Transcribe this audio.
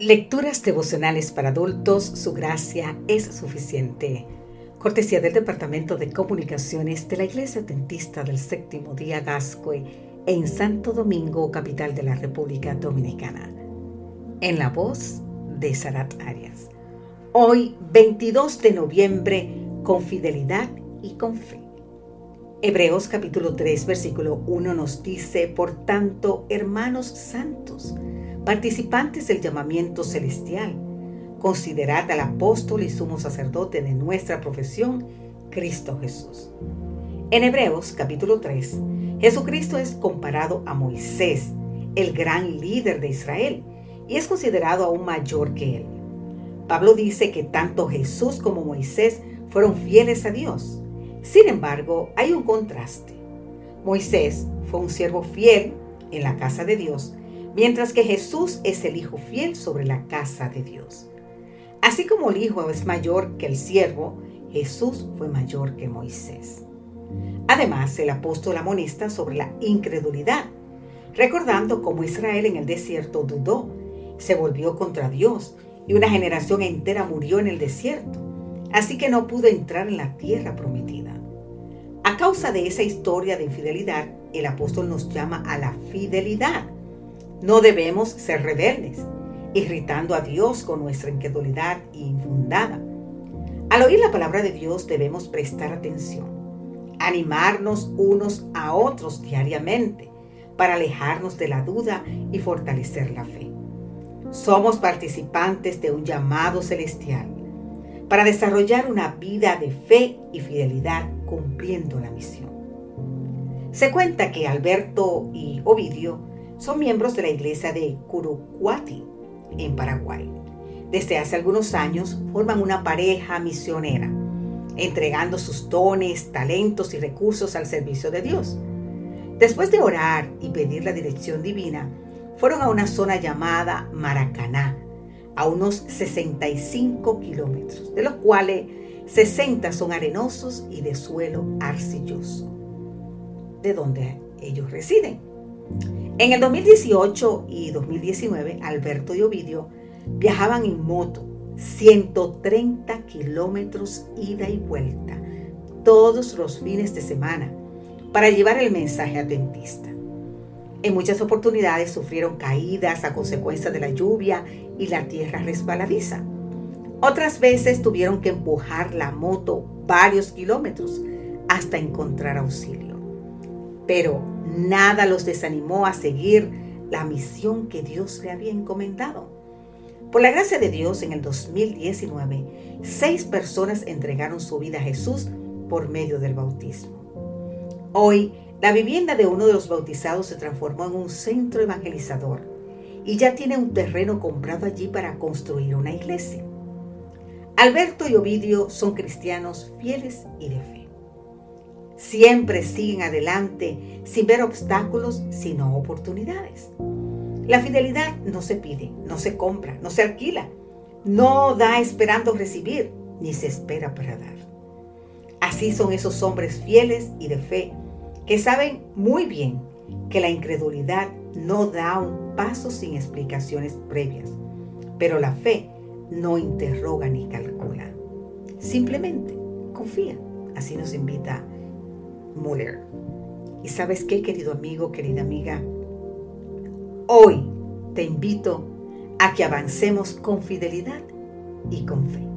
Lecturas devocionales para adultos, su gracia es suficiente. Cortesía del Departamento de Comunicaciones de la Iglesia Dentista del Séptimo Día Gascue en Santo Domingo, capital de la República Dominicana. En la voz de Sarat Arias. Hoy, 22 de noviembre, con fidelidad y con fe. Hebreos capítulo 3, versículo 1 nos dice, por tanto, hermanos santos, participantes del llamamiento celestial. Considerad al apóstol y sumo sacerdote de nuestra profesión, Cristo Jesús. En Hebreos capítulo 3, Jesucristo es comparado a Moisés, el gran líder de Israel, y es considerado aún mayor que él. Pablo dice que tanto Jesús como Moisés fueron fieles a Dios. Sin embargo, hay un contraste. Moisés fue un siervo fiel en la casa de Dios, mientras que Jesús es el Hijo fiel sobre la casa de Dios. Así como el Hijo es mayor que el siervo, Jesús fue mayor que Moisés. Además, el apóstol amonesta sobre la incredulidad, recordando cómo Israel en el desierto dudó, se volvió contra Dios y una generación entera murió en el desierto, así que no pudo entrar en la tierra prometida. A causa de esa historia de infidelidad, el apóstol nos llama a la fidelidad no debemos ser rebeldes, irritando a Dios con nuestra incredulidad infundada. Al oír la palabra de Dios debemos prestar atención, animarnos unos a otros diariamente para alejarnos de la duda y fortalecer la fe. Somos participantes de un llamado celestial para desarrollar una vida de fe y fidelidad cumpliendo la misión. Se cuenta que Alberto y Ovidio son miembros de la iglesia de Curucuati, en Paraguay. Desde hace algunos años forman una pareja misionera, entregando sus dones, talentos y recursos al servicio de Dios. Después de orar y pedir la dirección divina, fueron a una zona llamada Maracaná, a unos 65 kilómetros, de los cuales 60 son arenosos y de suelo arcilloso, de donde ellos residen. En el 2018 y 2019, Alberto y Ovidio viajaban en moto 130 kilómetros ida y vuelta todos los fines de semana para llevar el mensaje atentista. En muchas oportunidades sufrieron caídas a consecuencia de la lluvia y la tierra resbaladiza. Otras veces tuvieron que empujar la moto varios kilómetros hasta encontrar auxilio. Pero nada los desanimó a seguir la misión que Dios le había encomendado. Por la gracia de Dios, en el 2019, seis personas entregaron su vida a Jesús por medio del bautismo. Hoy, la vivienda de uno de los bautizados se transformó en un centro evangelizador y ya tiene un terreno comprado allí para construir una iglesia. Alberto y Ovidio son cristianos fieles y de fe. Siempre siguen adelante sin ver obstáculos, sino oportunidades. La fidelidad no se pide, no se compra, no se alquila, no da esperando recibir, ni se espera para dar. Así son esos hombres fieles y de fe que saben muy bien que la incredulidad no da un paso sin explicaciones previas, pero la fe no interroga ni calcula. Simplemente confía. Así nos invita Muller. ¿Y sabes qué, querido amigo, querida amiga? Hoy te invito a que avancemos con fidelidad y con fe.